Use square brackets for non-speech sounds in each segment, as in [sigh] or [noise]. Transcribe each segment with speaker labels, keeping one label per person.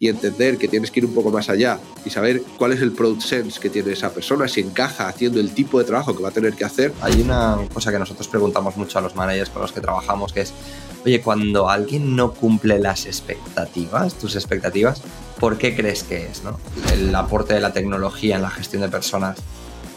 Speaker 1: y entender que tienes que ir un poco más allá y saber cuál es el product sense que tiene esa persona, si encaja haciendo el tipo de trabajo que va a tener que hacer.
Speaker 2: Hay una cosa que nosotros preguntamos mucho a los managers con los que trabajamos, que es, oye, cuando alguien no cumple las expectativas, tus expectativas, ¿por qué crees que es? ¿no? El aporte de la tecnología en la gestión de personas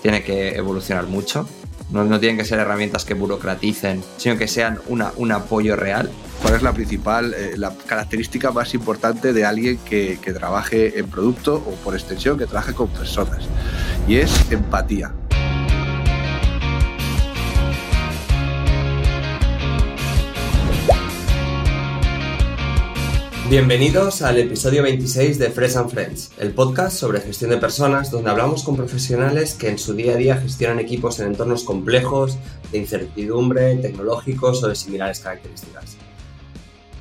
Speaker 2: tiene que evolucionar mucho. No, no tienen que ser herramientas que burocraticen, sino que sean una, un apoyo real
Speaker 1: ¿Cuál es la principal, eh, la característica más importante de alguien que, que trabaje en producto o por extensión que trabaje con personas? Y es empatía.
Speaker 2: Bienvenidos al episodio 26 de Fresh and Friends, el podcast sobre gestión de personas donde hablamos con profesionales que en su día a día gestionan equipos en entornos complejos, de incertidumbre, tecnológicos o de similares características.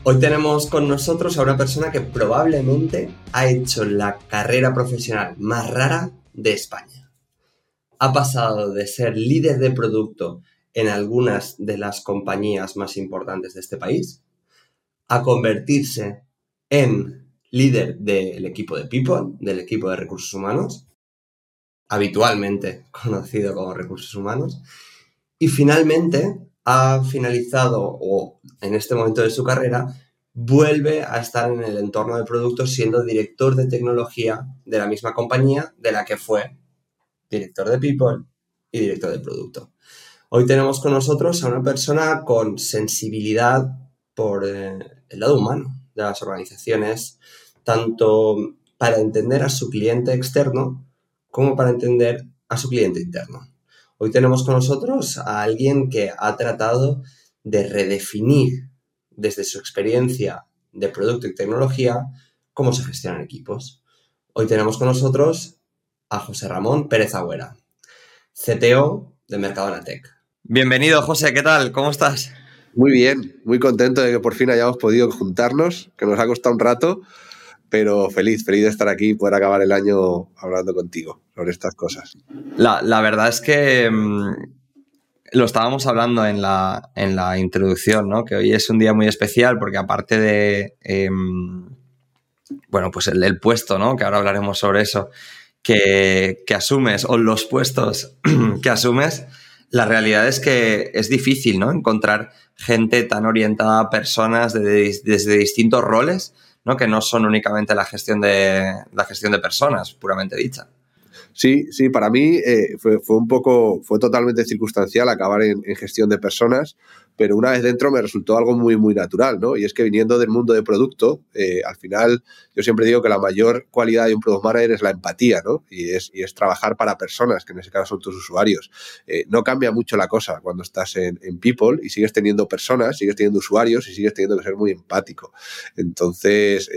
Speaker 2: Hoy tenemos con nosotros a una persona que probablemente ha hecho la carrera profesional más rara de España. Ha pasado de ser líder de producto en algunas de las compañías más importantes de este país a convertirse en líder del equipo de People, del equipo de recursos humanos, habitualmente [laughs] conocido como recursos humanos, y finalmente ha finalizado o en este momento de su carrera vuelve a estar en el entorno de producto siendo director de tecnología de la misma compañía de la que fue director de people y director de producto. Hoy tenemos con nosotros a una persona con sensibilidad por eh, el lado humano de las organizaciones, tanto para entender a su cliente externo como para entender a su cliente interno. Hoy tenemos con nosotros a alguien que ha tratado de redefinir desde su experiencia de producto y tecnología cómo se gestionan equipos. Hoy tenemos con nosotros a José Ramón Pérez Agüera, CTO de Mercadona Tech. Bienvenido, José, ¿qué tal? ¿Cómo estás?
Speaker 1: Muy bien, muy contento de que por fin hayamos podido juntarnos, que nos ha costado un rato, pero feliz, feliz de estar aquí y poder acabar el año hablando contigo sobre estas cosas.
Speaker 2: La, verdad es que mm, lo estábamos hablando en la, en la introducción, ¿no? Que hoy es un día muy especial porque aparte de, em, bueno, pues el, puesto, ¿no? Que ahora hablaremos sobre eso, que, asumes, o los puestos [clears throat] que asumes, la realidad es que es difícil, ¿no? Encontrar gente tan orientada a personas desde distintos roles, ¿no? Que no son únicamente la gestión de, la gestión de personas, puramente dicha.
Speaker 1: Sí, sí, para mí eh, fue, un poco, fue totalmente circunstancial acabar en, gestión de personas, pero una vez dentro me resultó algo muy, muy natural, ¿no? Y es que viniendo del mundo de producto, eh, al final yo siempre digo que la mayor cualidad de un product manager es la empatía, ¿no? Y es, y es trabajar para personas, que en ese caso son tus usuarios. Eh, no cambia mucho la cosa cuando estás en, en, People y sigues teniendo personas, sigues teniendo usuarios y sigues teniendo que ser muy empático. Entonces,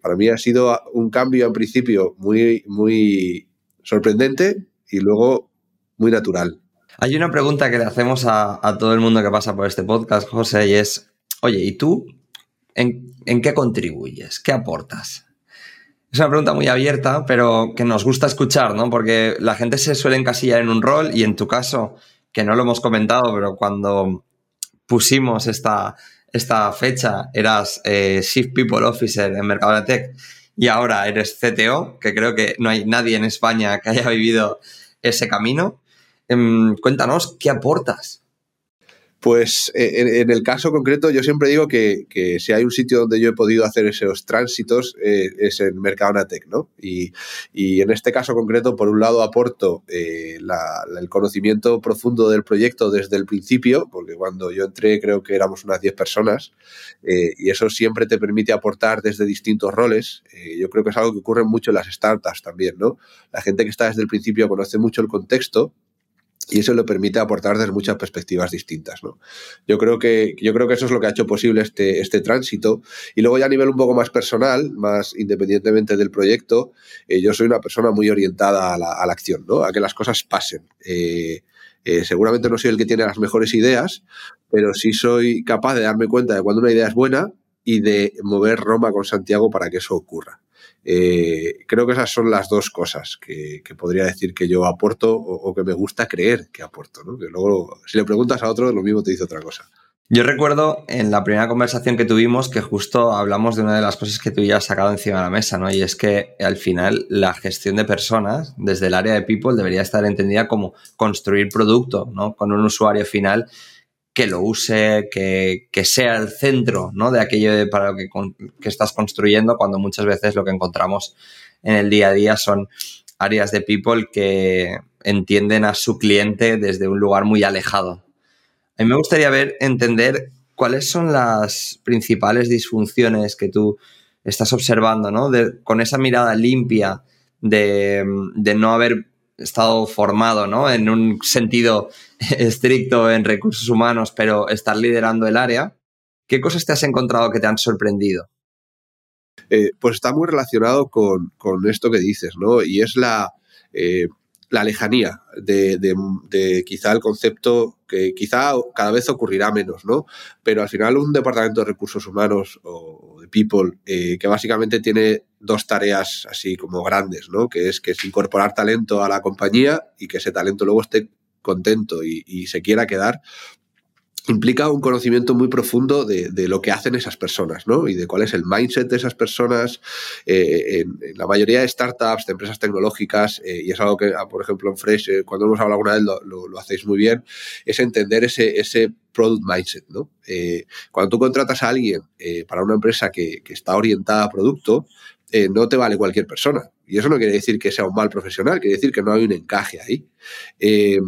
Speaker 1: para mí ha sido un cambio en principio muy, muy sorprendente y luego muy natural.
Speaker 2: Hay una pregunta que le hacemos a, todo el mundo que pasa por este podcast, José, y es, oye, ¿y tú en, qué contribuyes? ¿Qué aportas? Es una pregunta muy abierta, pero que nos gusta escuchar, ¿no? Porque la gente se suele encasillar en un rol y en tu caso, que no lo hemos comentado, pero cuando pusimos esta, esta fecha, eras eh, Chief People Officer en Mercado Tech y ahora eres CTO, que creo que no hay nadie en España que haya vivido ese camino. Em, cuéntanos, ¿qué aportas?
Speaker 1: Pues eh, en, el caso concreto yo siempre digo que, si hay un sitio donde yo he podido hacer esos tránsitos eh, es en Mercadonatec, ¿no? Y, en este caso concreto, por un lado aporto eh, el conocimiento profundo del proyecto desde el principio, porque cuando yo entré creo que éramos unas 10 personas y eso siempre te permite aportar desde distintos roles. yo creo que es algo que ocurre mucho en las startups también, ¿no? La gente que está desde el principio conoce mucho el contexto y eso le permite aportar desde muchas perspectivas distintas. ¿no? Yo, creo que, yo creo que eso es lo que ha hecho posible este, este tránsito. Y luego ya a nivel un poco más personal, más independientemente del proyecto, eh, yo soy una persona muy orientada a la, acción, ¿no? a que las cosas pasen. Eh, eh, seguramente no soy el que tiene las mejores ideas, pero sí soy capaz de darme cuenta de cuando una idea es buena y de mover Roma con Santiago para que eso ocurra. Eh, creo que esas son las dos cosas que, podría decir que yo aporto o, que me gusta creer que aporto. ¿no? Que luego, si le preguntas a otro, lo mismo te dice otra cosa.
Speaker 2: Yo recuerdo en la primera conversación que tuvimos que justo hablamos de una de las cosas que tú ya has sacado encima de la mesa, ¿no? Y es que al final la gestión de personas desde el área de people debería estar entendida como construir producto, ¿no? Con un usuario final que lo use, que, sea el centro, ¿no? De aquello para lo que, que estás construyendo, cuando muchas veces lo que encontramos en el día a día son áreas de people que entienden a su cliente desde un lugar muy alejado a mí me gustaría ver, entender cuáles son las principales disfunciones que tú estás observando, ¿no? con esa mirada limpia de, no haber estado formado, ¿no? En un sentido estricto en recursos humanos, pero estar liderando el área. ¿Qué cosas te has encontrado que te han sorprendido?
Speaker 1: Eh, pues está muy relacionado con, esto que dices, ¿no? Y es la, eh, la lejanía de, quizá el concepto que quizá cada vez ocurrirá menos, ¿no? Pero al final un departamento de recursos humanos o people eh, que básicamente tiene dos tareas así como grandes, ¿no? Que es que es incorporar talento a la compañía y que ese talento luego esté contento y se quiera quedar, implica un conocimiento muy profundo de, lo que hacen esas personas, ¿no? Y de cuál es el mindset de esas personas. Eh, en, la mayoría de startups, de empresas tecnológicas, eh, y es algo que, ah, por ejemplo, en Fresh, eh, cuando hemos hablado alguna vez, lo, hacéis muy bien, es entender ese, ese product mindset, ¿no? cuando tú contratas a alguien para una empresa que, que, está orientada a producto, no te vale cualquier persona. Y eso no quiere decir que sea un mal profesional, quiere decir que no hay un encaje ahí. Eh,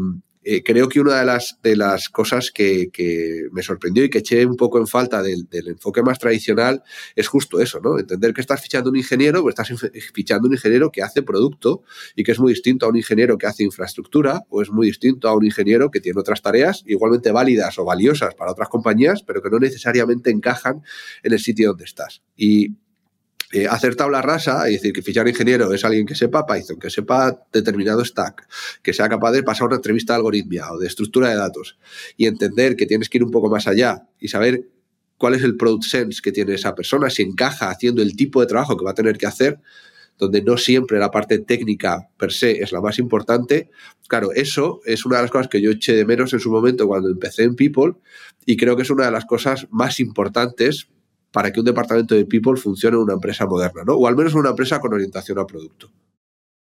Speaker 1: creo que una de las, de las cosas que, me sorprendió y que eché un poco en falta del, enfoque más tradicional es justo eso, ¿no? Entender que estás fichando un ingeniero, pues estás fichando un ingeniero que hace producto y que es muy distinto a un ingeniero que hace infraestructura o es muy distinto a un ingeniero que tiene otras tareas igualmente válidas o valiosas para otras compañías, pero que no necesariamente encajan en el sitio donde estás. Y eh, hacer tabla rasa, es decir, que fichar ingeniero es alguien que sepa Python, que sepa determinado stack, que sea capaz de pasar una entrevista de algoritmia o de estructura de datos y entender que tienes que ir un poco más allá y saber cuál es el product sense que tiene esa persona, si encaja haciendo el tipo de trabajo que va a tener que hacer, donde no siempre la parte técnica per se es la más importante. Claro, eso es una de las cosas que yo eché de menos en su momento cuando empecé en People y creo que es una de las cosas más importantes para que un departamento de people funcione en una empresa moderna, ¿no? O al menos en una empresa con orientación a producto.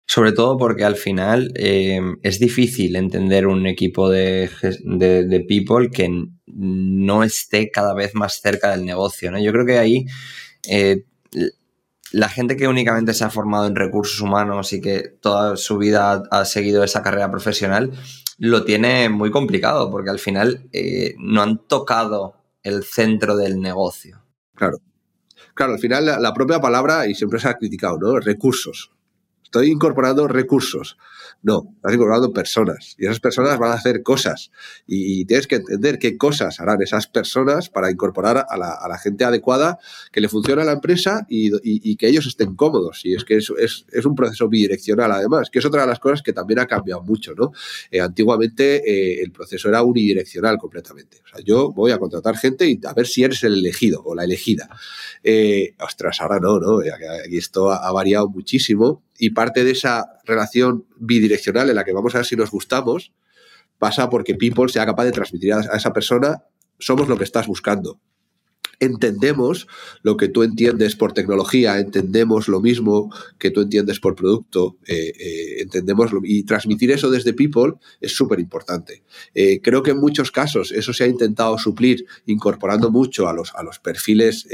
Speaker 2: Sobre todo porque al final eh, es difícil entender un equipo de, people que no esté cada vez más cerca del negocio. ¿no? Yo creo que ahí eh, la gente que únicamente se ha formado en recursos humanos y que toda su vida ha, seguido esa carrera profesional lo tiene muy complicado porque al final eh, no han tocado el centro del negocio.
Speaker 1: Claro. Claro, al final la, propia palabra, y siempre se ha criticado, ¿no? Recursos. Estoy incorporando recursos. No, estás incorporando personas y esas personas van a hacer cosas y, tienes que entender qué cosas harán esas personas para incorporar a la, gente adecuada que le funcione a la empresa y, que ellos estén cómodos. Y es que es, es, un proceso bidireccional además, que es otra de las cosas que también ha cambiado mucho. ¿no? Eh, antiguamente eh, el proceso era unidireccional completamente. O sea, yo voy a contratar gente y a ver si eres el elegido o la elegida. Eh, ostras, ahora no, ¿no? Aquí esto ha variado muchísimo y parte de esa relación bidireccional en la que vamos a ver si nos gustamos pasa porque People sea capaz de transmitir a esa persona somos lo que estás buscando entendemos lo que tú entiendes por tecnología, entendemos lo mismo que tú entiendes por producto, eh, eh, entendemos y transmitir eso desde People es súper importante. Eh, creo que en muchos casos eso se ha intentado suplir incorporando mucho a los, a los perfiles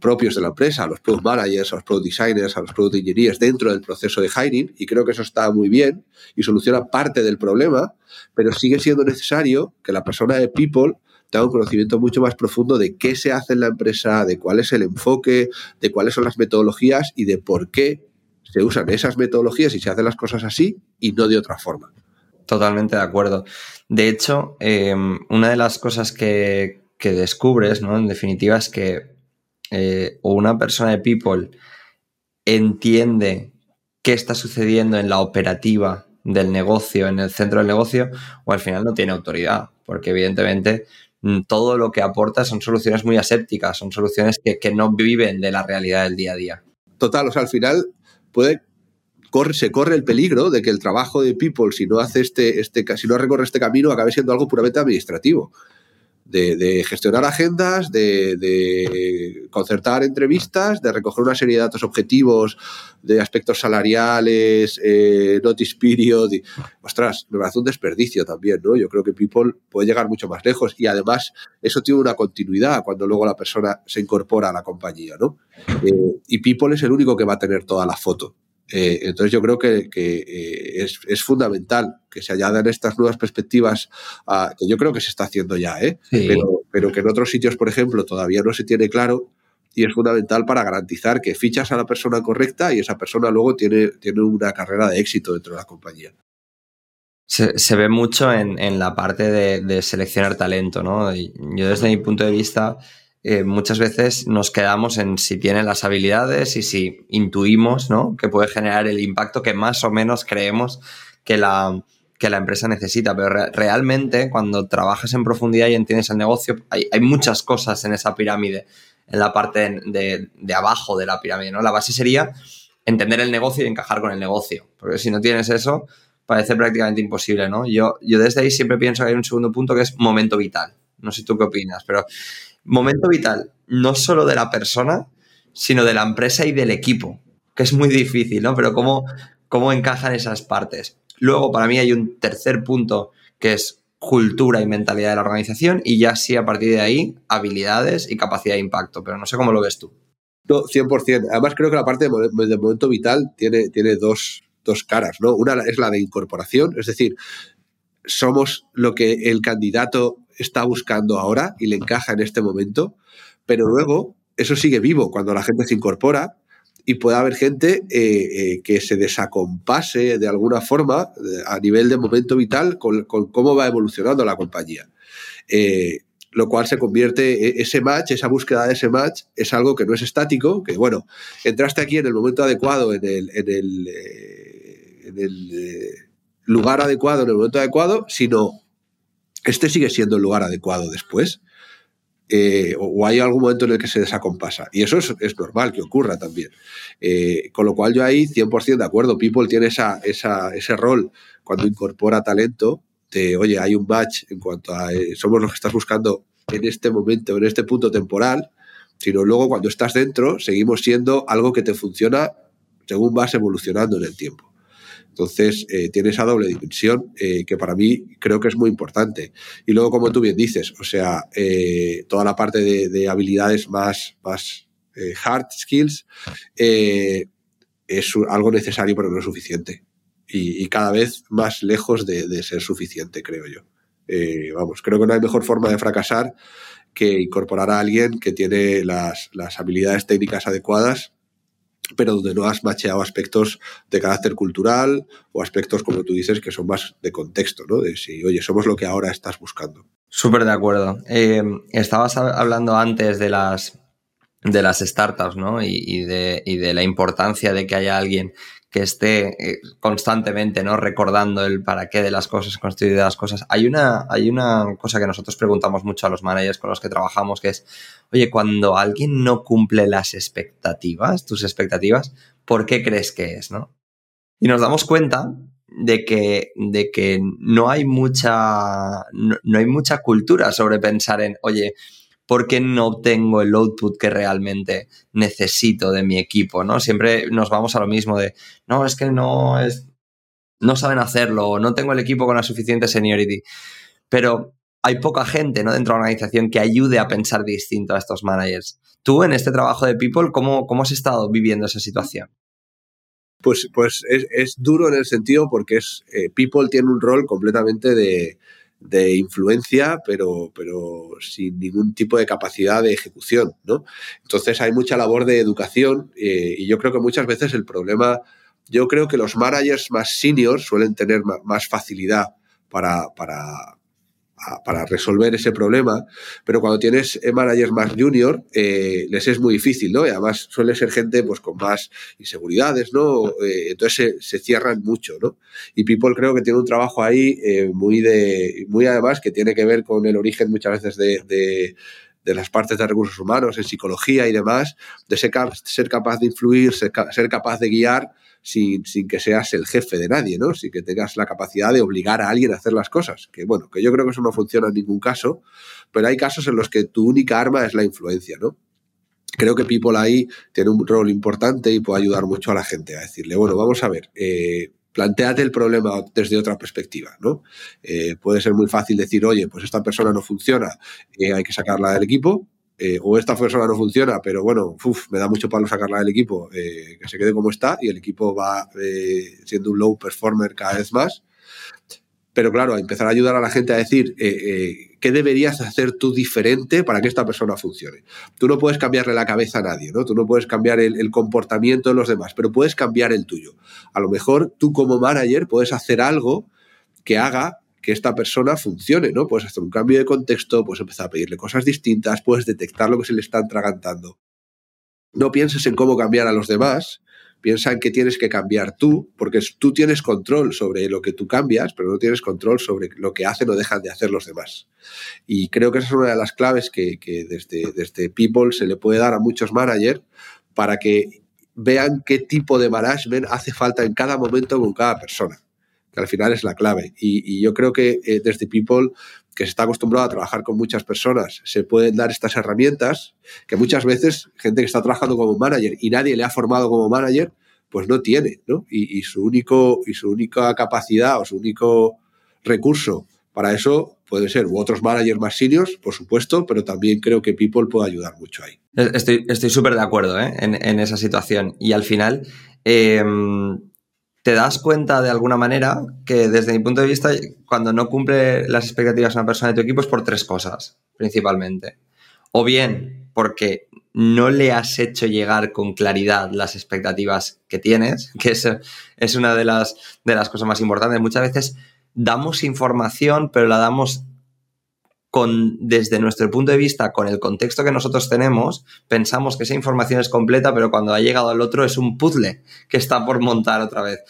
Speaker 1: propios de la empresa, a los product managers, a los product designers, a los product engineers dentro del proceso de hiring y creo que eso está muy bien y soluciona parte del problema, pero sigue siendo necesario que la persona de People un conocimiento mucho más profundo de qué se hace en la empresa, de cuál es el enfoque, de cuáles son las metodologías y de por qué se usan esas metodologías y se hacen las cosas así y no de otra forma.
Speaker 2: Totalmente de acuerdo. De hecho, em, una de las cosas que, descubres, ¿no? En definitiva, es que eh, una persona de People entiende qué está sucediendo en la operativa del negocio, en el centro del negocio, o al final no tiene autoridad, porque evidentemente todo lo que aporta son soluciones muy asépticas, son soluciones que, no viven de la realidad del día a día.
Speaker 1: Total, o sea, al final puede Corre, se corre el peligro de que el trabajo de People, si no hace este, este, si no recorre este camino, acabe siendo algo puramente administrativo. De, gestionar agendas, de, concertar entrevistas, de recoger una serie de datos objetivos, de aspectos salariales, eh, notice period. Y, ostras, me parece un desperdicio también, ¿no? Yo creo que People puede llegar mucho más lejos y además eso tiene una continuidad cuando luego la persona se incorpora a la compañía, ¿no? Eh, y People es el único que va a tener toda la foto. Eh, entonces yo creo que, eh, es, fundamental que se añadan estas nuevas perspectivas, que yo creo que se está haciendo ya, ¿eh? pero, que en otros sitios, por ejemplo, todavía no se tiene claro y es fundamental para garantizar que fichas a la persona correcta y esa persona luego tiene, tiene una carrera de éxito dentro de la compañía.
Speaker 2: Se, ve mucho en, la parte de, de, seleccionar talento, ¿no? yo desde mi punto de vista eh, muchas veces nos quedamos en si tiene las habilidades y si intuimos ¿no? que puede generar el impacto que más o menos creemos que la, que la empresa necesita. Pero realmente cuando trabajas en profundidad y entiendes el negocio, hay, hay muchas cosas en esa pirámide, en la parte de, de, abajo de la pirámide. ¿no? La base sería entender el negocio y encajar con el negocio. Porque si no tienes eso, parece prácticamente imposible. ¿no? Yo, yo desde ahí siempre pienso que hay un segundo punto que es momento vital. No sé tú qué opinas, pero momento vital, no solo de la persona, sino de la empresa y del equipo, que es muy difícil, ¿no? Pero cómo, cómo encajan esas partes. Luego, para mí hay un tercer punto que es cultura y mentalidad de la organización y ya sí a partir de ahí habilidades y capacidad de impacto, pero no sé cómo lo ves tú.
Speaker 1: No, 100%. Además creo que la parte de momento vital tiene, tiene dos, dos caras, ¿no? Una es la de incorporación, es decir, somos lo que el candidato está buscando ahora y le encaja en este momento, pero luego eso sigue vivo cuando la gente se incorpora y puede haber gente eh, eh, que se desacompase de alguna forma a nivel de momento vital con, cómo va evolucionando la compañía. Eh, lo cual se convierte, e, ese match, esa búsqueda de ese match, es algo que no es estático, que bueno, entraste aquí en el momento adecuado, en el, en el lugar adecuado, en el momento adecuado, sino este sigue siendo el lugar adecuado después. Eh, o hay algún momento en el que se desacompasa. Y eso es, normal que ocurra también. Eh, con lo cual yo ahí 100% de acuerdo. People tiene esa, ese rol cuando incorpora talento de, oye, hay un match en cuanto a eh, somos los que estás buscando en este momento, en este punto temporal, sino luego cuando estás dentro seguimos siendo algo que te funciona según vas evolucionando en el tiempo. Entonces, eh, tiene esa doble dimensión eh, que para mí creo que es muy importante. Y luego, como tú bien dices, o sea, eh, toda la parte de, habilidades más, más hard skills es algo necesario pero no suficiente. Y, cada vez más lejos de, ser suficiente, creo yo. vamos, creo que no hay mejor forma de fracasar que incorporar a alguien que tiene las, las habilidades técnicas adecuadas pero donde no has macheado aspectos de carácter cultural o aspectos, como tú dices, que son más de contexto, ¿no? De si, oye, somos lo que ahora estás buscando.
Speaker 2: Súper de acuerdo. Eh, estabas hablando antes de las, de las startups, ¿no? Y, de, y de la importancia de que haya alguien que esté eh, constantemente ¿no? recordando el para qué de las cosas, construir de las cosas. Hay una, hay una cosa que nosotros preguntamos mucho a los managers con los que trabajamos, que es, oye, cuando alguien no cumple las expectativas, tus expectativas, ¿por qué crees que es? ¿no? Y nos damos cuenta de que, de que no hay mucha, no hay mucha cultura sobre pensar en, oye, ¿por qué no obtengo el output que realmente necesito de mi equipo? ¿no? Siempre nos vamos a lo mismo de, no, es que no es, no saben hacerlo, no tengo el equipo con la suficiente seniority. Pero hay poca gente ¿no? dentro de la organización que ayude a pensar distinto a estos managers. Tú en este trabajo de People, ¿cómo, cómo has estado viviendo esa situación?
Speaker 1: Pues, pues es, duro en el sentido porque es, eh, People tiene un rol completamente de, de influencia, pero, pero sin ningún tipo de capacidad de ejecución, ¿no? Entonces hay mucha labor de educación eh, y yo creo que muchas veces el problema, yo creo que los managers más seniors suelen tener más facilidad para, para, para resolver ese problema, pero cuando tienes managers más junior, eh, les es muy difícil, ¿no? Y además suele ser gente pues con más inseguridades, ¿no? Eh, entonces se, cierran mucho, ¿no? Y People creo que tiene un trabajo ahí eh, muy de, muy además que tiene que ver con el origen muchas veces de, de las partes de recursos humanos, en psicología y demás, de ser, ser capaz de influir, ser, capaz de guiar sin, sin, que seas el jefe de nadie, ¿no? Sin que tengas la capacidad de obligar a alguien a hacer las cosas. Que bueno, que yo creo que eso no funciona en ningún caso, pero hay casos en los que tu única arma es la influencia, ¿no? Creo que People ahí tiene un rol importante y puede ayudar mucho a la gente a decirle, bueno, vamos a ver, eh, planteate el problema desde otra perspectiva, ¿no? Eh, puede ser muy fácil decir, oye, pues esta persona no funciona, eh, hay que sacarla del equipo, eh, o esta persona no funciona, pero bueno, me da mucho palo sacarla del equipo, que se quede como está y el equipo va siendo un low performer cada vez más. Pero claro, empezar a ayudar a la gente a decir qué deberías hacer tú diferente para que esta persona funcione. Tú no puedes cambiarle la cabeza a nadie, ¿no? Tú no puedes cambiar el, comportamiento de los demás, pero puedes cambiar el tuyo. A lo mejor tú como manager puedes hacer algo que haga que esta persona funcione, ¿no? Puedes hacer un cambio de contexto, puedes empezar a pedirle cosas distintas, puedes detectar lo que se le está atragantando. No pienses en cómo cambiar a los demás, Piensa en que tienes que cambiar tú, porque tú tienes control sobre lo que tú cambias, pero no tienes control sobre lo que hacen o dejan de hacer los demás. Y creo que esa es una de las claves que, desde, desde People se le puede dar a muchos managers para que vean qué tipo de management hace falta en cada momento con cada persona, que al final es la clave. Y, yo creo que eh, desde People, que se está acostumbrado a trabajar con muchas personas, se pueden dar estas herramientas que muchas veces gente que está trabajando como manager y nadie le ha formado como manager, pues no tiene, ¿no? Y, su único y su única capacidad o su único recurso para eso puede ser u otros managers más seniors, por supuesto, pero también creo que People puede ayudar mucho ahí.
Speaker 2: Estoy súper de acuerdo ¿eh? en, esa situación. Y al final, em, te das cuenta de alguna manera que desde mi punto de vista, cuando no cumple las expectativas una persona de tu equipo es por tres cosas, principalmente. O bien porque no le has hecho llegar con claridad las expectativas que tienes, que es, es una de las, de las cosas más importantes. Muchas veces damos información, pero la damos con, desde nuestro punto de vista, con el contexto que nosotros tenemos, pensamos que esa información es completa, pero cuando ha llegado al otro es un puzzle que está por montar otra vez.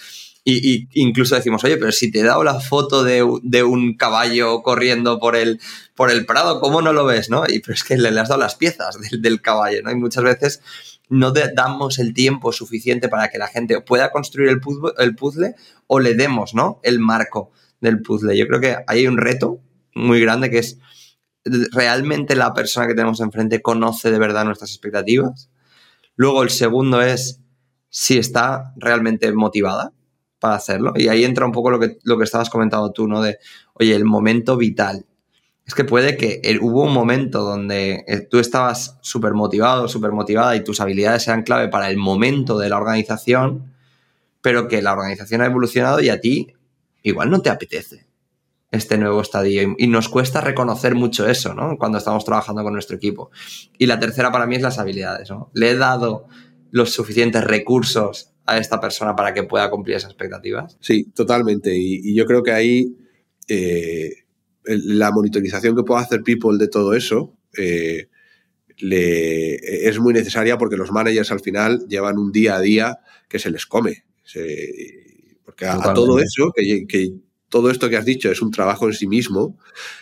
Speaker 2: Y, incluso decimos, oye, pero si te he dado la foto de, un caballo corriendo por el, por el prado, ¿cómo no lo ves? ¿no? Y pero es que le, has dado las piezas del, caballo, ¿no? Y muchas veces no damos el tiempo suficiente para que la gente pueda construir el puzzle, el puzzle o le demos, ¿no? El marco del puzzle. Yo creo que hay un reto muy grande que es realmente la persona que tenemos enfrente conoce de verdad nuestras expectativas. Luego el segundo es si está realmente motivada para hacerlo. Y ahí entra un poco lo que, lo que estabas comentando tú, ¿no? De, oye, el momento vital. Es que puede que hubo un momento donde eh, tú estabas súper motivado, súper motivada y tus habilidades sean clave para el momento de la organización, pero que la organización ha evolucionado y a ti igual no te apetece este nuevo estadio. Y nos cuesta reconocer mucho eso, ¿no? Cuando estamos trabajando con nuestro equipo. Y la tercera para mí es las habilidades, ¿no? Le he dado los suficientes recursos a esta persona para que pueda cumplir esas expectativas?
Speaker 1: Sí, totalmente. Y, yo creo que ahí eh, la monitorización que pueda hacer People de todo eso eh, le, es muy necesaria porque los managers al final llevan un día a día que se les come. porque a, todo eso, que, que todo esto que has dicho es un trabajo en sí mismo,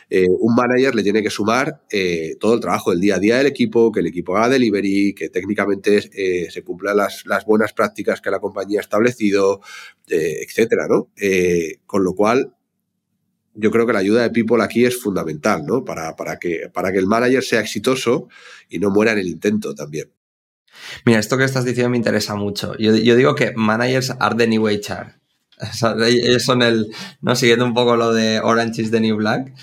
Speaker 1: eh, un manager le tiene que sumar eh, todo el trabajo del día a día del equipo, que el equipo haga delivery, que técnicamente eh, se cumplan las, buenas prácticas que la compañía ha establecido, etcétera, ¿no? con lo cual, yo creo que la ayuda de People aquí es fundamental, ¿no? Para, para, que, para que el manager sea exitoso y no muera en el intento también.
Speaker 2: Mira, esto que estás diciendo me interesa mucho. Yo, yo digo que managers are the new HR. [laughs] ellos son el, ¿no? Siguiendo un poco lo de Orange is the New Black.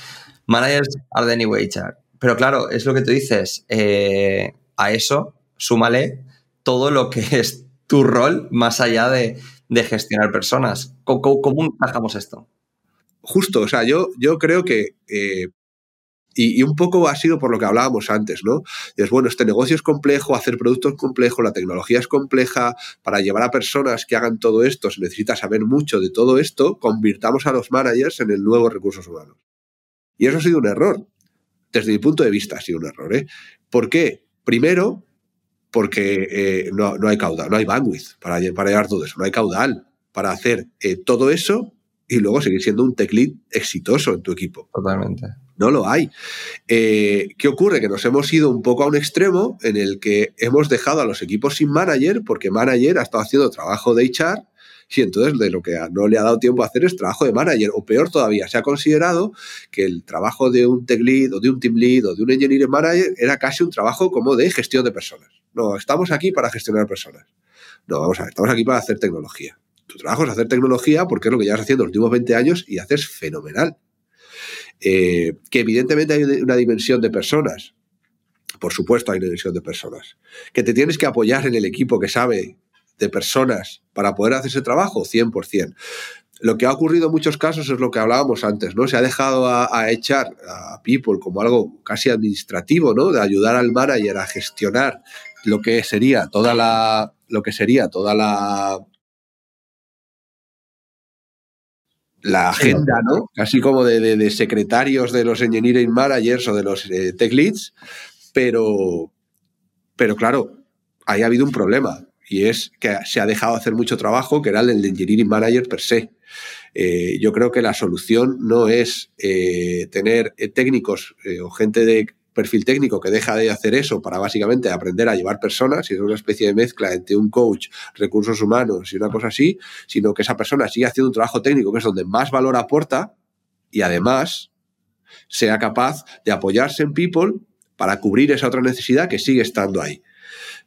Speaker 2: Managers are the new HR. Pero claro, es lo que tú dices. Eh, a eso, súmale todo lo que [laughs] es tu rol más allá de, gestionar personas. ¿Cómo, cómo, encajamos esto?
Speaker 1: Justo, o sea, yo, yo creo que eh, y, un poco ha sido por lo que hablábamos antes, ¿no? es bueno, este negocio es complejo, hacer productos complejos, la tecnología es compleja, para llevar a personas que hagan todo esto se necesita saber mucho de todo esto, convirtamos a los managers en el nuevo recursos humanos. Y eso ha sido un error. Desde mi punto de vista ha sido un error, ¿eh? ¿Por qué? Primero, porque eh, no, hay caudal, no hay bandwidth para, para llevar todo eso, no hay caudal para hacer eh, todo eso y luego seguir siendo un tech lead exitoso en tu equipo.
Speaker 2: Totalmente.
Speaker 1: No lo hay. Eh, ¿Qué ocurre? Que nos hemos ido un poco a un extremo en el que hemos dejado a los equipos sin manager, porque manager ha estado haciendo trabajo de HR y entonces de lo que no le ha dado tiempo a hacer es trabajo de manager. O peor todavía, se ha considerado que el trabajo de un tech lead o de un team lead o de un engineering manager era casi un trabajo como de gestión de personas. No, estamos aquí para gestionar personas. No, vamos a ver, estamos aquí para hacer tecnología. Tu trabajo es hacer tecnología porque es lo que llevas haciendo los últimos 20 años y haces fenomenal. Eh, que evidentemente hay una dimensión de personas. Por supuesto hay una dimensión de personas. Que te tienes que apoyar en el equipo que sabe de personas para poder hacer ese trabajo, 100%. Lo que ha ocurrido en muchos casos es lo que hablábamos antes, ¿no? Se ha dejado a, echar a People como algo casi administrativo, ¿no? De ayudar al manager a gestionar lo que sería toda la, lo que sería toda la, la agenda, ¿no? Casi como de, secretarios de los engineering managers o de los eh, tech leads, pero, pero claro, ahí ha habido un problema y es que se ha dejado hacer mucho trabajo que era el del engineering manager per se. Eh, yo creo que la solución no es eh, tener técnicos o gente de perfil técnico que deja de hacer eso para básicamente aprender a llevar personas, y es una especie de mezcla entre un coach, recursos humanos y una cosa así, sino que esa persona sigue haciendo un trabajo técnico que es donde más valor aporta y además sea capaz de apoyarse en people para cubrir esa otra necesidad que sigue estando ahí.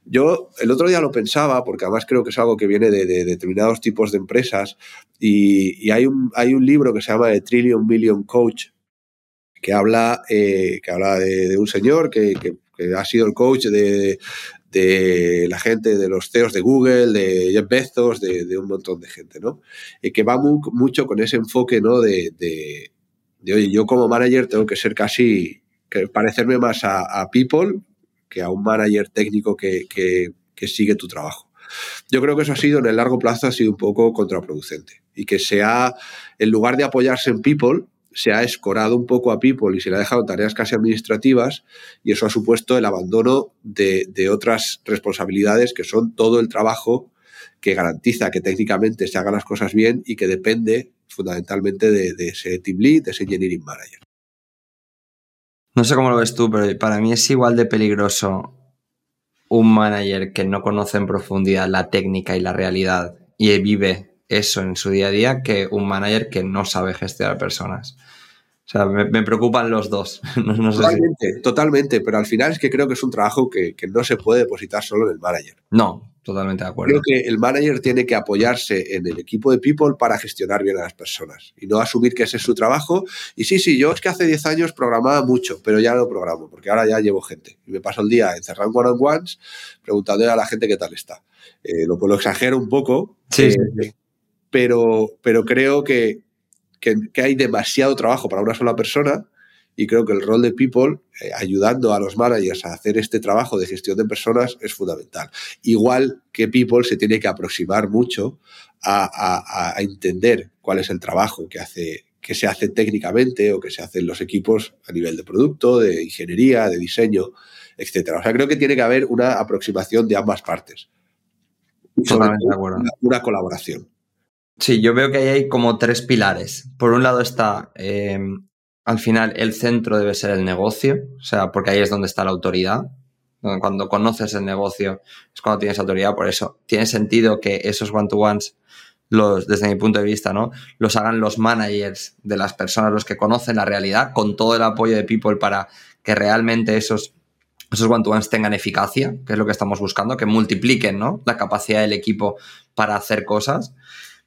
Speaker 1: Yo el otro día lo pensaba, porque además creo que es algo que viene de, determinados tipos de empresas, y, hay, un, hay un libro que se llama The Trillion Million Coach, que habla, eh, que habla de, un señor que, ha sido el coach de, la gente, de los CEOs de Google, de Jeff Bezos, de, un montón de gente, ¿no? Y que va mucho con ese enfoque, ¿no? De, oye, yo como manager tengo que ser casi, que parecerme más a, people que a un manager técnico que, sigue tu trabajo. Yo creo que eso ha sido en el largo plazo ha sido un poco contraproducente y que sea, en lugar de apoyarse en people, se ha escorado un poco a People y se le ha dejado tareas casi administrativas y eso ha supuesto el abandono de, otras responsabilidades que son todo el trabajo que garantiza que técnicamente se hagan las cosas bien y que depende fundamentalmente de, de, ese team lead, de ese engineering manager.
Speaker 2: No sé cómo lo ves tú, pero para mí es igual de peligroso un manager que no conoce en profundidad la técnica y la realidad y vive eso en su día a día que un manager que no sabe gestionar personas. O sea, me, preocupan los dos. [laughs]
Speaker 1: totalmente, totalmente, pero al final es que creo que es un trabajo que, no se puede depositar solo en el manager.
Speaker 2: No, totalmente de acuerdo.
Speaker 1: Creo que el manager tiene que apoyarse en el equipo de people para gestionar bien a las personas y no asumir que ese es su trabajo. Y sí, sí, yo es que hace 10 años programaba mucho, pero ya no programo, porque ahora ya llevo gente. Y me paso el día encerrado en one-on-ones preguntando a la gente qué tal está. Eh, lo, lo exagero un poco.
Speaker 2: Sí,
Speaker 1: eh,
Speaker 2: sí
Speaker 1: pero, pero creo que, hay demasiado trabajo para una sola persona y creo que el rol de People, eh, ayudando a los managers a hacer este trabajo de gestión de personas, es fundamental. Igual que People se tiene que aproximar mucho a, entender cuál es el trabajo que, hace, que se hace técnicamente o que se hacen los equipos a nivel de producto, de ingeniería, de diseño, etc. O sea, creo que tiene que haber una aproximación de ambas partes.
Speaker 2: De acuerdo.
Speaker 1: una colaboración.
Speaker 2: Sí, yo veo que ahí hay como tres pilares. Por un lado está, em, al final, el centro debe ser el negocio, o sea, porque ahí es donde está la autoridad. Cuando conoces el negocio es cuando tienes autoridad, por eso tiene sentido que esos one-to-ones, los, desde mi punto de vista, ¿no? Los hagan los managers de las personas, los que conocen la realidad, con todo el apoyo de People para que realmente esos esos one-to-ones tengan eficacia, que es lo que estamos buscando, que multipliquen ¿no? la capacidad del equipo para hacer cosas.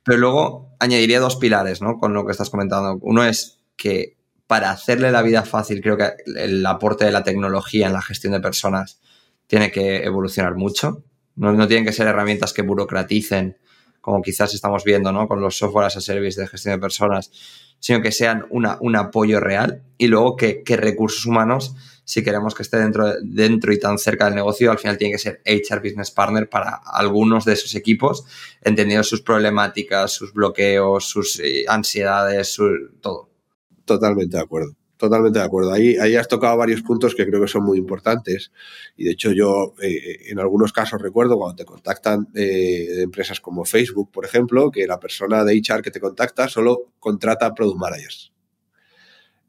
Speaker 2: Pero luego añadiría dos pilares, ¿no? Con lo que estás comentando. Uno es que para hacerle la vida fácil, creo que el aporte de la tecnología en la gestión de personas tiene que evolucionar mucho. No, no tienen que ser herramientas que burocraticen, como quizás estamos viendo, ¿no? Con los software as a service de gestión de personas, sino que sean una, un apoyo real y luego que, que recursos humanos si queremos que esté dentro, dentro y tan cerca del negocio, al final tiene que ser HR Business Partner para algunos de esos equipos, entendiendo sus problemáticas, sus bloqueos, sus eh, ansiedades, su, todo.
Speaker 1: Totalmente de acuerdo. Totalmente de acuerdo. Ahí, ahí has tocado varios puntos que creo que son muy importantes. Y de hecho, yo eh, en algunos casos recuerdo cuando te contactan eh, empresas como Facebook, por ejemplo, que la persona de HR que te contacta solo contrata product managers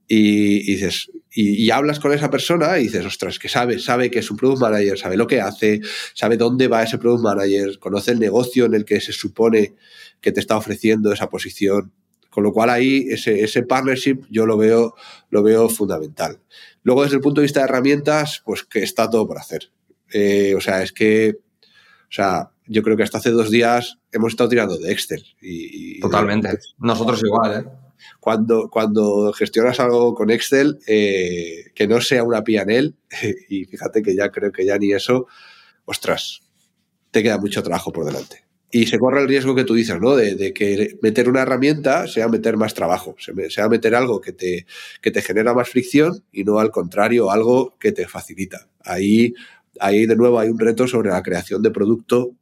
Speaker 1: y, dices, y, hablas con esa persona y dices, ostras, que sabe, sabe que es un product manager, sabe lo que hace, sabe dónde va ese product manager, conoce el negocio en el que se supone que te está ofreciendo esa posición. Con lo cual ahí ese, ese partnership yo lo veo, lo veo fundamental. Luego desde el punto de vista de herramientas, pues que está todo por hacer. Eh, o sea, es que, o sea, yo creo que hasta hace dos días hemos estado tirando de Excel. Y,
Speaker 2: Totalmente. Nosotros igual, ¿eh?
Speaker 1: cuando, cuando gestionas algo con Excel, eh, que no sea una PNL, [laughs] y fíjate que ya creo que ya ni eso, ostras, te queda mucho trabajo por delante. Y se corre el riesgo que tú dices, ¿no? De, que meter una herramienta sea meter más trabajo, sea meter algo que te, que te genera más fricción y no al contrario, algo que te facilita. Ahí, ahí de nuevo hay un reto sobre la creación de producto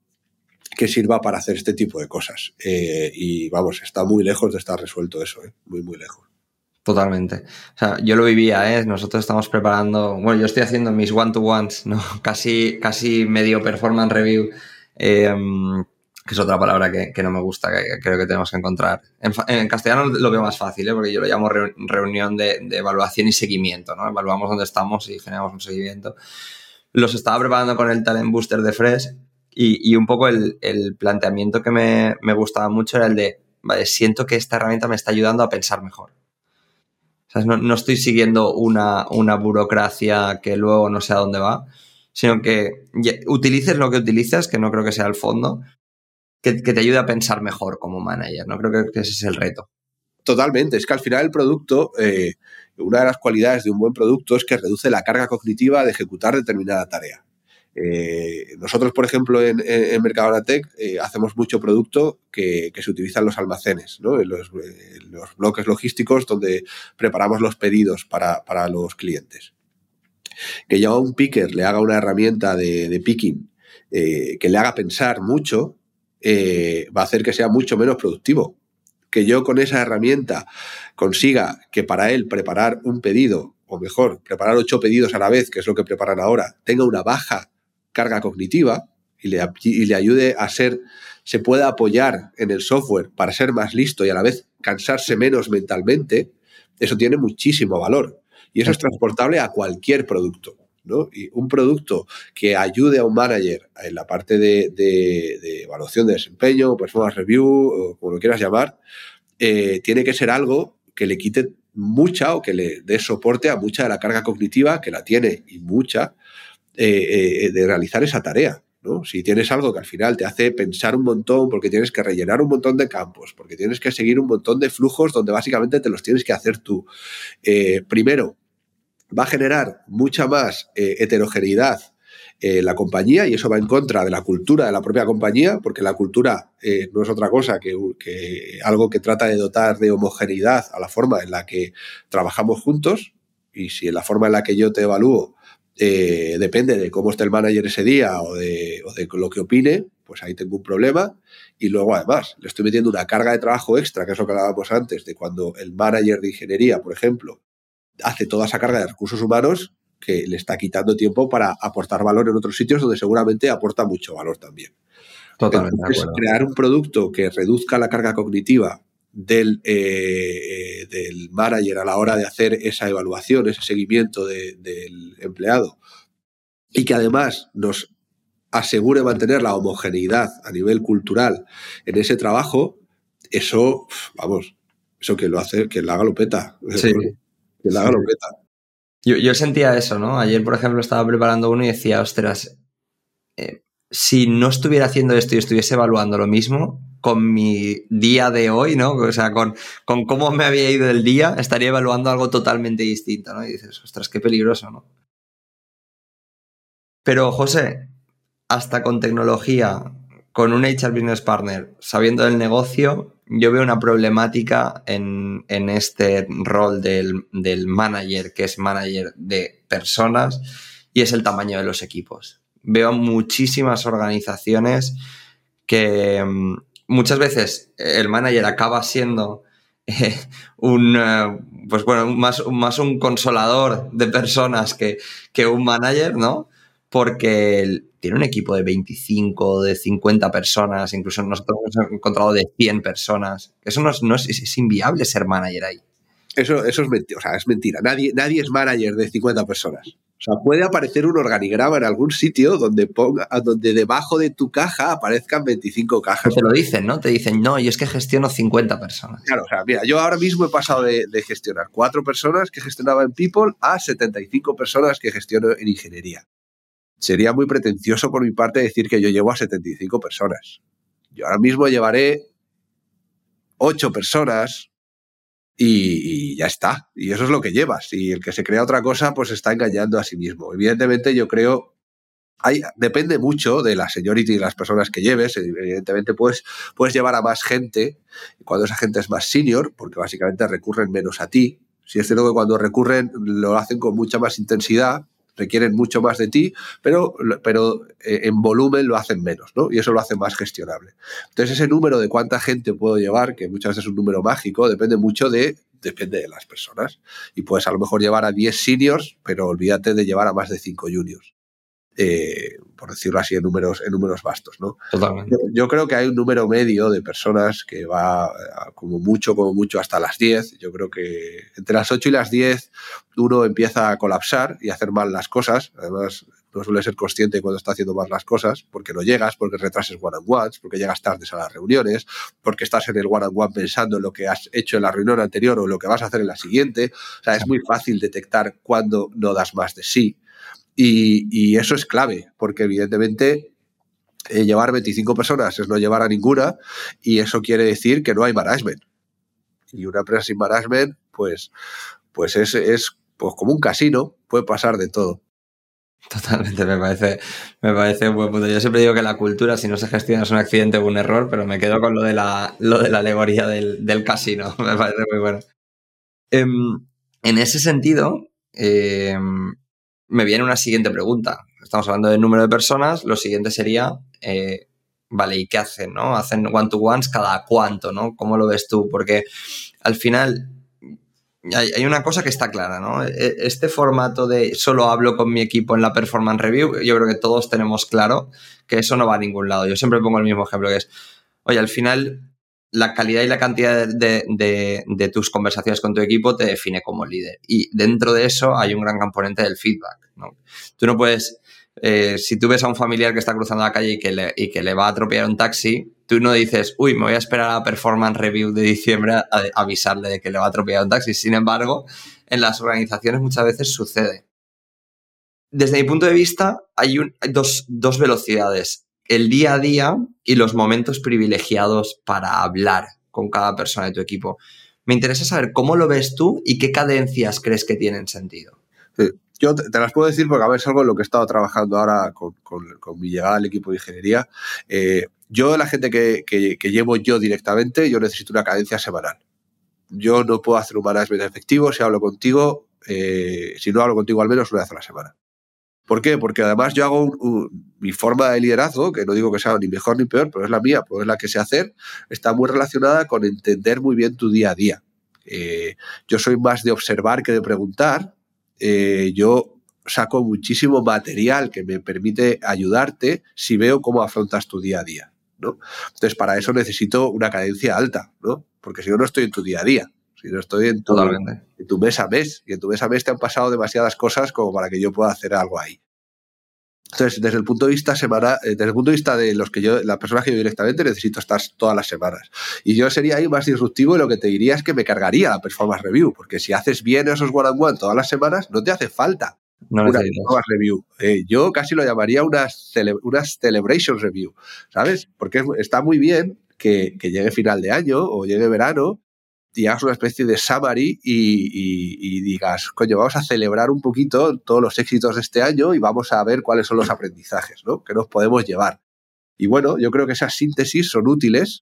Speaker 1: que sirva para hacer este tipo de cosas. Eh, y vamos, está muy lejos de estar resuelto eso, ¿eh? muy, muy lejos.
Speaker 2: Totalmente. O sea, yo lo vivía, ¿eh? Nosotros estamos preparando, bueno, yo estoy haciendo mis one-to-ones, ¿no? [laughs] Casi, casi medio performance review, em, que es otra palabra que, no me gusta, que, creo que tenemos que encontrar. En, castellano lo veo más fácil, ¿eh? Porque yo lo llamo reunión de, de, evaluación y seguimiento, ¿no? Evaluamos dónde estamos y generamos un seguimiento. Los estaba preparando con el Talent Booster de Fresh y, un poco el, planteamiento que me, gustaba mucho era el de, vale, siento que esta herramienta me está ayudando a pensar mejor. O sea, no, estoy siguiendo una, burocracia que luego no sé a dónde va, sino que utilices lo que utilices, que no creo que sea el fondo, que, te ayude a pensar mejor como manager. No creo que, ese es el reto.
Speaker 1: Totalmente. Es que al final el producto, eh, una de las cualidades de un buen producto es que reduce la carga cognitiva de ejecutar determinada tarea. Eh, nosotros, por ejemplo, en, en Mercadona Tech eh, hacemos mucho producto que, se utiliza en los almacenes, en, los, bloques logísticos donde preparamos los pedidos para, los clientes. Que ya un picker le haga una herramienta de, picking que le haga pensar mucho, va a hacer que sea mucho menos productivo. Que yo con esa herramienta consiga que para él preparar un pedido o mejor, preparar ocho pedidos a la vez, que es lo que preparan ahora, tenga una baja carga cognitiva y le, y le ayude a ser, se pueda apoyar en el software para ser más listo y a la vez cansarse menos mentalmente, eso tiene muchísimo valor. Y eso es transportable a cualquier producto. ¿No? Y un producto que ayude a un manager en la parte de, evaluación de desempeño, performance review, o como lo quieras llamar, eh, tiene que ser algo que le quite mucha o que le dé soporte a mucha de la carga cognitiva, que la tiene y mucha, eh, eh, de realizar esa tarea. ¿no? Si tienes algo que al final te hace pensar un montón porque tienes que rellenar un montón de campos, porque tienes que seguir un montón de flujos donde básicamente te los tienes que hacer tú. Primero, va a generar mucha más heterogeneidad en la compañía y eso va en contra de la cultura de la propia compañía, porque la cultura no es otra cosa que, algo que trata de dotar de homogeneidad a la forma en la que trabajamos juntos y si la forma en la que yo te evalúo eh, depende de cómo esté el manager ese día o de, lo que opine, pues ahí tengo un problema. Y luego, además, le estoy metiendo una carga de trabajo extra, que es lo que hablábamos antes, de cuando el manager de ingeniería, por ejemplo, hace toda esa carga de recursos humanos que le está quitando tiempo para aportar valor en otros sitios donde seguramente aporta mucho valor también.
Speaker 2: Totalmente.
Speaker 1: crear un producto que reduzca la carga cognitiva del, eh, del manager a la hora de hacer esa evaluación, ese seguimiento del empleado y que además nos asegure mantener la homogeneidad a nivel cultural en ese trabajo, eso, vamos, eso que lo hace, que lo haga lo peta.
Speaker 2: Sí.
Speaker 1: Que haga lo peta.
Speaker 2: Yo, yo, sentía eso, ¿no? Ayer, por ejemplo, estaba preparando uno y decía, ostras, eh, si no estuviera haciendo esto y estuviese evaluando lo mismo, con mi día de hoy, ¿no? O sea, con, con cómo me había ido el día, estaría evaluando algo totalmente distinto, ¿no? Y dices, ostras, qué peligroso, ¿no? Pero, José, hasta con tecnología, con un HR Business Partner, sabiendo del negocio, yo veo una problemática en, en este rol del, del manager, que es manager de personas, y es el tamaño de los equipos. Veo muchísimas organizaciones que mm, muchas veces el manager acaba siendo eh, un, eh, pues bueno, más, más un consolador de personas que, que un manager, ¿no? Porque tiene un equipo de 25, de 50 personas, incluso nosotros hemos encontrado de 100 personas. Eso no es, no es, es inviable ser manager ahí.
Speaker 1: Eso, eso es mentira. O sea, es mentira. Nadie, nadie es manager de 50 personas. O sea, puede aparecer un organigrama en algún sitio donde ponga, donde debajo de tu caja aparezcan 25 cajas.
Speaker 2: Te lo dicen, ¿no? Te dicen, no, yo es que gestiono 50 personas.
Speaker 1: Claro, o sea, mira, yo ahora mismo he pasado de, de gestionar cuatro personas que gestionaba en People a 75 personas que gestiono en ingeniería. Sería muy pretencioso por mi parte decir que yo llevo a 75 personas. Yo ahora mismo llevaré 8 personas, y, ya está. Y eso es lo que llevas. Y el que se crea otra cosa, pues está engañando a sí mismo. Evidentemente, yo creo. Depende mucho de la seniority y las personas que lleves. Evidentemente, puedes, puedes llevar a más gente cuando esa gente es más senior, porque básicamente recurren menos a ti. Si es cierto que cuando recurren lo hacen con mucha más intensidad, requieren mucho más de ti, pero, pero eh, en volumen lo hacen menos, ¿no? Y eso lo hace más gestionable. Entonces, ese número de cuánta gente puedo llevar, que muchas veces es un número mágico, depende mucho de, depende de las personas. Y puedes a lo mejor llevar a 10 seniors, pero olvídate de llevar a más de 5 juniors. Eh, por decirlo así, en números, en números vastos. ¿no?
Speaker 2: Totalmente.
Speaker 1: Yo, creo que hay un número medio de personas que va eh, como mucho, como mucho hasta las 10. Yo creo que entre las 8 y las 10 uno empieza a colapsar y a hacer mal las cosas. Además, no suele ser consciente cuando está haciendo mal las cosas, porque no llegas, porque retrases one on ones, porque llegas tardes a las reuniones, porque estás en el one on one pensando en lo que has hecho en la reunión anterior o lo que vas a hacer en la siguiente. O sea, es muy fácil detectar cuando no das más de sí. Y, eso es clave, porque evidentemente eh, llevar 25 personas es no llevar a ninguna y eso quiere decir que no hay management. Y una empresa sin management, pues, pues es, es pues como un casino, puede pasar de todo.
Speaker 2: Totalmente, me parece, me parece un buen punto. Yo siempre digo que la cultura, si no se gestiona, es un accidente o un error, pero me quedo con lo de la, lo de la alegoría del, del casino. [laughs] Me parece muy bueno. Em, en ese sentido, eh, me viene una siguiente pregunta. Estamos hablando del número de personas, lo siguiente sería, eh, vale, ¿y qué hacen? ¿Hacen one-to-ones cada cuánto? ¿no? ¿Cómo lo ves tú? Porque al final hay, una cosa que está clara, ¿no? E, este formato de solo hablo con mi equipo en la performance review, yo creo que todos tenemos claro que eso no va a ningún lado. Yo siempre pongo el mismo ejemplo, que es, oye, al final la calidad y la cantidad de, tus conversaciones con tu equipo te define como líder. Y dentro de eso hay un gran componente del feedback. ¿No? Tú no puedes, eh, si tú ves a un familiar que está cruzando la calle y que, le, va a atropellar un taxi, tú no dices, uy, me voy a esperar a la performance review de diciembre a, avisarle de que le va a atropellar un taxi. Sin embargo, en las organizaciones muchas veces sucede. Desde mi punto de vista, hay, hay dos, dos velocidades el día a día y los momentos privilegiados para hablar con cada persona de tu equipo. Me interesa saber cómo lo ves tú y qué cadencias crees que tienen sentido.
Speaker 1: Yo te, las puedo decir porque a ver, es algo en lo que he estado trabajando ahora con, mi llegada al equipo de ingeniería. Eh, yo, la gente que, llevo yo directamente, yo necesito una cadencia semanal. Yo no puedo hacer un management efectivo si hablo contigo, eh, si no hablo contigo al menos una vez a la semana. ¿Por qué? Porque además yo hago mi forma de liderazgo, que no digo que sea ni mejor ni peor, pero es la mía, pues es la que sé hacer, está muy relacionada con entender muy bien tu día a día. Eh, yo soy más de observar que de preguntar. Eh, yo saco muchísimo material que me permite ayudarte si veo cómo afrontas tu día a día. ¿no? Entonces, para eso necesito una cadencia alta, ¿no? porque si no, no estoy en tu día a día. Si no estoy en tu, en tu mes a mes. Y en tu mes a mes te han pasado demasiadas cosas como para que yo pueda hacer algo ahí. Entonces, desde el punto de vista semana, eh, desde el punto de vista de los que yo, la persona que yo directamente necesito estar todas las semanas. Y yo sería ahí más disruptivo y lo que te diría es que me cargaría la performance review, porque si haces bien esos one on one todas las semanas, no te hace falta una performance review. Eh, yo casi lo llamaría una, una celebration review, ¿sabes? Porque está muy bien que, que llegue final de año o llegue verano y hagas una especie de summary y, digas, coño, vamos a celebrar un poquito todos los éxitos de este año y vamos a ver cuáles son los aprendizajes ¿no? que nos podemos llevar. Y bueno, yo creo que esas síntesis son útiles,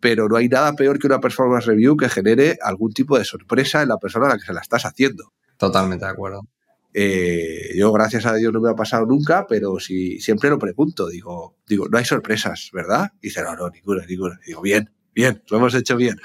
Speaker 1: pero no hay nada peor que una performance review que genere algún tipo de sorpresa en la persona a la que se la estás haciendo.
Speaker 2: Totalmente de acuerdo.
Speaker 1: Eh, yo, gracias a Dios, no me ha pasado nunca, pero si siempre lo pregunto, digo, digo, no hay sorpresas, ¿verdad? Y dice, no, no, ninguna, ninguna. digo, bien, bien, lo hemos hecho bien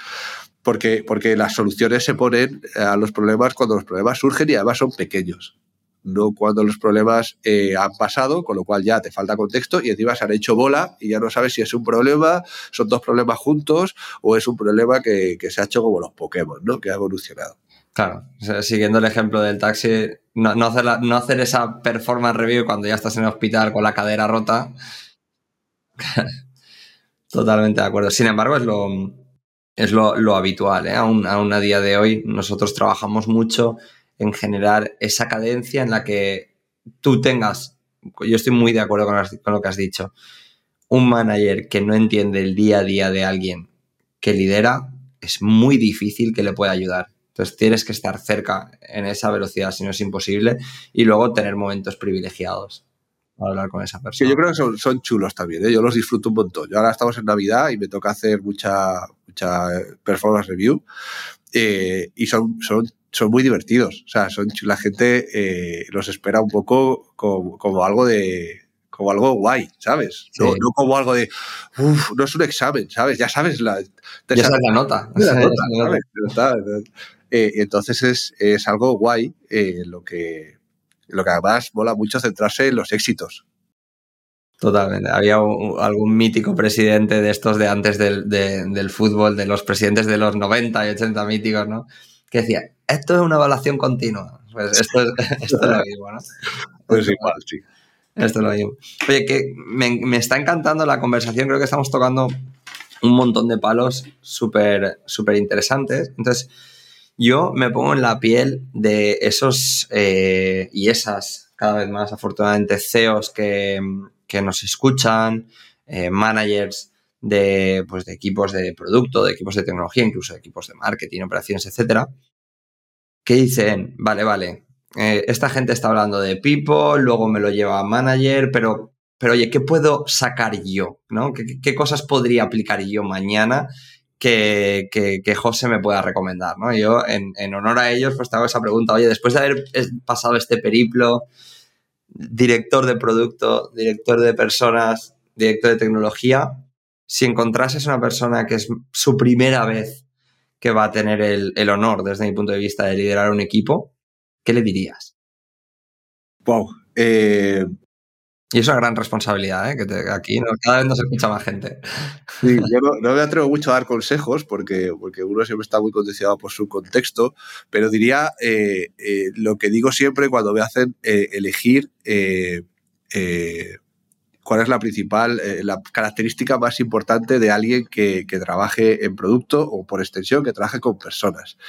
Speaker 1: porque, porque las soluciones se ponen a los problemas cuando los problemas surgen y además son pequeños. No cuando los problemas eh, han pasado, con lo cual ya te falta contexto y encima se han hecho bola y ya no sabes si es un problema, son dos problemas juntos o es un problema que, que se ha hecho como los Pokémon, ¿no? que ha evolucionado.
Speaker 2: Claro, siguiendo el ejemplo del taxi, no, hacer no hacer esa performance review cuando ya estás en el hospital con la cadera rota. [laughs] Totalmente de acuerdo. Sin embargo, es lo, es lo, habitual. ¿eh? Aún, aún, a día de hoy nosotros trabajamos mucho en generar esa cadencia en la que tú tengas, yo estoy muy de acuerdo con, lo que has dicho, un manager que no entiende el día a día de alguien que lidera, es muy difícil que le pueda ayudar. Entonces tienes que estar cerca en esa velocidad, si no es imposible, y luego tener momentos privilegiados para hablar con esa persona.
Speaker 1: yo creo que son, son chulos también, ¿eh? yo los disfruto un montón. Yo ahora estamos en Navidad y me toca hacer mucha, mucha performance review eh, y son, son, son muy divertidos. O sea, son, la gente eh, los espera un poco como, algo de como algo guay, ¿sabes? No, como algo de, uff, no es un examen, ¿sabes? Ya sabes la,
Speaker 2: ya sabes la nota.
Speaker 1: entonces es, es, algo guay lo, que, lo que además mola mucho centrarse en los éxitos.
Speaker 2: Totalmente. Había algún mítico presidente de estos de antes del, fútbol, de los presidentes de los 90 y 80 míticos, ¿no? Que decía, esto es una evaluación continua. Pues [laughs] esto, es, lo mismo, ¿no?
Speaker 1: Pues igual, sí.
Speaker 2: Esto es lo mismo. Oye, que me, está encantando la conversación, creo que estamos tocando un montón de palos súper súper interesantes. Entonces, yo me pongo en la piel de esos eh, y esas, cada vez más afortunadamente, CEOs que, que nos escuchan, eh, managers de, pues, de equipos de producto, de equipos de tecnología, incluso de equipos de marketing, operaciones, etcétera, que dicen, vale, vale, eh, esta gente está hablando de people, luego me lo lleva a manager, pero, pero oye, ¿qué puedo sacar yo? ¿no? ¿Qué, cosas podría aplicar yo mañana que, que, José me pueda recomendar? ¿no? Yo, en, en honor a ellos, pues te hago esa pregunta, oye, después de haber pasado este periplo, director de producto, director de personas, director de tecnología, si encontrases una persona que es su primera vez que va a tener el, honor, desde mi punto de vista, de liderar un equipo, ¿qué le dirías?
Speaker 1: Wow. Eh,
Speaker 2: y es una gran responsabilidad, ¿eh? que aquí cada vez nos escucha más gente.
Speaker 1: Sí, yo no, me atrevo mucho a dar consejos porque, porque uno siempre está muy condicionado por su contexto, pero diría eh, eh, lo que digo siempre cuando me hacen elegir cuál es la principal, la característica más importante de alguien que, que, trabaje en producto o por extensión que trabaje con personas.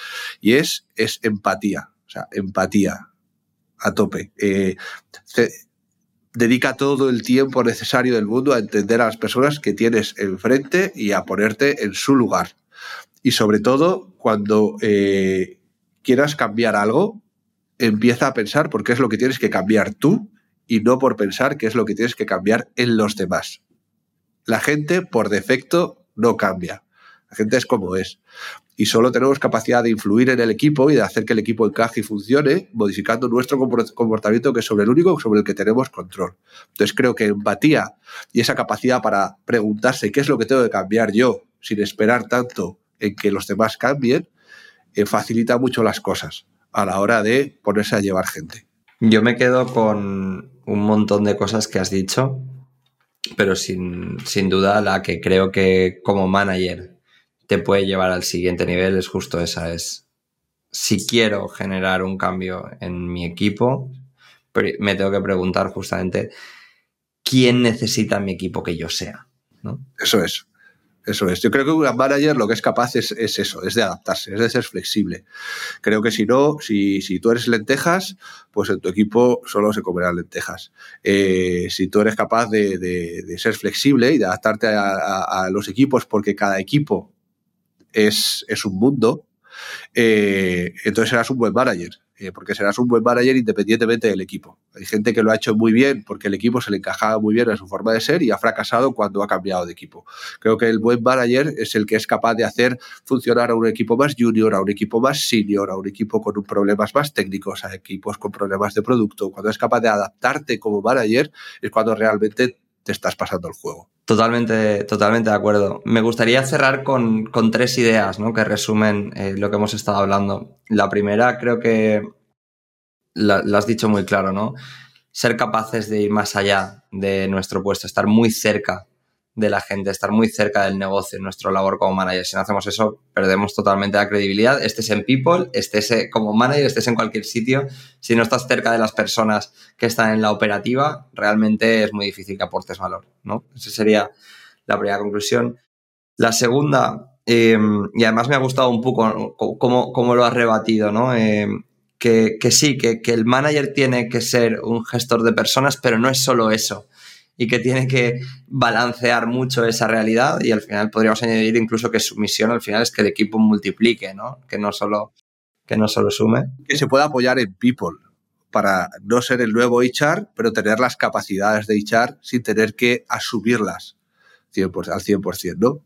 Speaker 1: Y es, es empatía, o sea, empatía a tope dedica todo el tiempo necesario del mundo a entender a las personas que tienes enfrente y a ponerte en su lugar. Y sobre todo, cuando eh, quieras cambiar algo, empieza a pensar por qué es lo que tienes que cambiar tú y no por pensar qué es lo que tienes que cambiar en los demás. La gente, por defecto, no cambia. La gente es como es y solo tenemos capacidad de influir en el equipo y de hacer que el equipo encaje y funcione, modificando nuestro comportamiento, que es sobre el único sobre el que tenemos control. Entonces creo que empatía y esa capacidad para preguntarse qué es lo que tengo que cambiar yo, sin esperar tanto en que los demás cambien, eh, facilita mucho las cosas a la hora de ponerse a llevar gente.
Speaker 2: Yo me quedo con un montón de cosas que has dicho, pero sin, sin duda la que creo que como manager te puede llevar al siguiente nivel es justo esa, es si quiero generar un cambio en mi equipo, me tengo que preguntar justamente quién necesita mi equipo que yo sea. ¿no?
Speaker 1: Eso es. Eso es. Yo creo que un manager lo que es capaz es, eso, es de adaptarse, es de ser flexible. Creo que si no, si, si tú eres lentejas, pues en tu equipo solo se comerán lentejas. Eh, si tú eres capaz de, ser flexible y de adaptarte a, los equipos, porque cada equipo es, es un mundo, eh, entonces serás un buen manager, eh, porque serás un buen manager independientemente del equipo. Hay gente que lo ha hecho muy bien porque el equipo se le encajaba muy bien a su forma de ser y ha fracasado cuando ha cambiado de equipo. Creo que el buen manager es el que es capaz de hacer funcionar a un equipo más junior, a un equipo más senior, a un equipo con problemas más técnicos, a equipos con problemas de producto. Cuando es capaz de adaptarte como manager es cuando realmente estás pasando el juego.
Speaker 2: Totalmente, totalmente de acuerdo. Me gustaría cerrar con, tres ideas ¿no? que resumen eh, lo que hemos estado hablando. La primera creo que lo has dicho muy claro, ¿no? Ser capaces de ir más allá de nuestro puesto, estar muy cerca de la gente, estar muy cerca del negocio en nuestro labor como manager. Si no hacemos eso, perdemos totalmente la credibilidad. Estés en People, estés como manager, estés en cualquier sitio. Si no estás cerca de las personas que están en la operativa, realmente es muy difícil que aportes valor, ¿no? Esa sería la primera conclusión. La segunda, em, y además me ha gustado un poco cómo, lo has rebatido, ¿no? Em, que, sí, que, que el manager tiene que ser un gestor de personas, pero no es solo eso y que tiene que balancear mucho esa realidad y al final podríamos añadir incluso que su misión al final es que el equipo multiplique, ¿no? Que no solo, que no solo sume.
Speaker 1: Que se pueda apoyar en people para no ser el nuevo HR, pero tener las capacidades de HR sin tener que asumirlas al 100%, ¿no?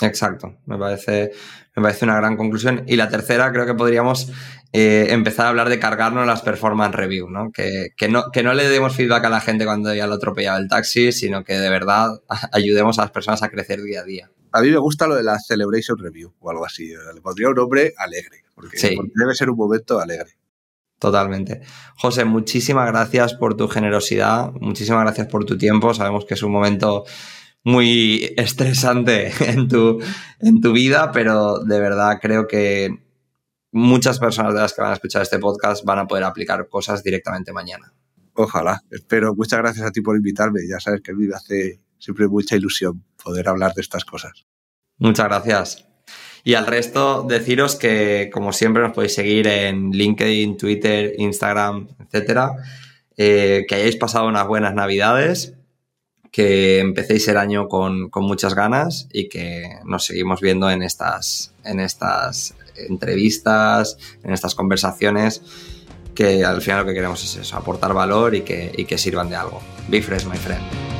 Speaker 2: Exacto, me parece, me parece una gran conclusión. Y la tercera, creo que podríamos eh, empezar a hablar de cargarnos las performance review, ¿no? Que, no, que no le demos feedback a la gente cuando ya lo atropellado el taxi, sino que de verdad [laughs] ayudemos a las personas a crecer día a día.
Speaker 1: A mí me gusta lo de la celebration review o algo así. Le pondría un nombre alegre, porque, porque debe ser un momento alegre.
Speaker 2: Totalmente. José, muchísimas gracias por tu generosidad, muchísimas gracias por tu tiempo. Sabemos que es un momento muy estresante [laughs] en tu, en tu vida, pero de verdad creo que muchas personas de las que van a escuchar este podcast van a poder aplicar cosas directamente mañana.
Speaker 1: Ojalá, espero. Muchas gracias a ti por invitarme. Ya sabes que a mí me hace siempre mucha ilusión poder hablar de estas cosas.
Speaker 2: Muchas gracias. Y al resto, deciros que, como siempre, nos podéis seguir en LinkedIn, Twitter, Instagram, etcétera. Eh, que hayáis pasado unas buenas navidades que empecéis el año con, muchas ganas y que nos seguimos viendo en estas, en estas entrevistas, en estas conversaciones, que al final lo que queremos es eso, aportar valor y que, y que sirvan de algo. Be fresh, my friend.